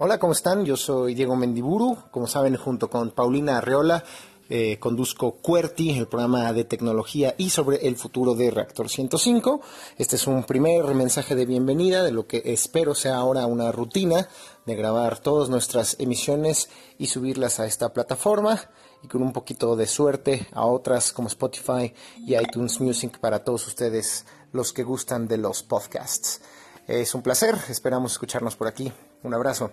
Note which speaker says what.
Speaker 1: Hola, ¿cómo están? Yo soy Diego Mendiburu. Como saben, junto con Paulina Arreola, eh, conduzco QWERTY, el programa de tecnología y sobre el futuro de Reactor 105. Este es un primer mensaje de bienvenida de lo que espero sea ahora una rutina de grabar todas nuestras emisiones y subirlas a esta plataforma y con un poquito de suerte a otras como Spotify y iTunes Music para todos ustedes los que gustan de los podcasts. Es un placer, esperamos escucharnos por aquí. Un abrazo.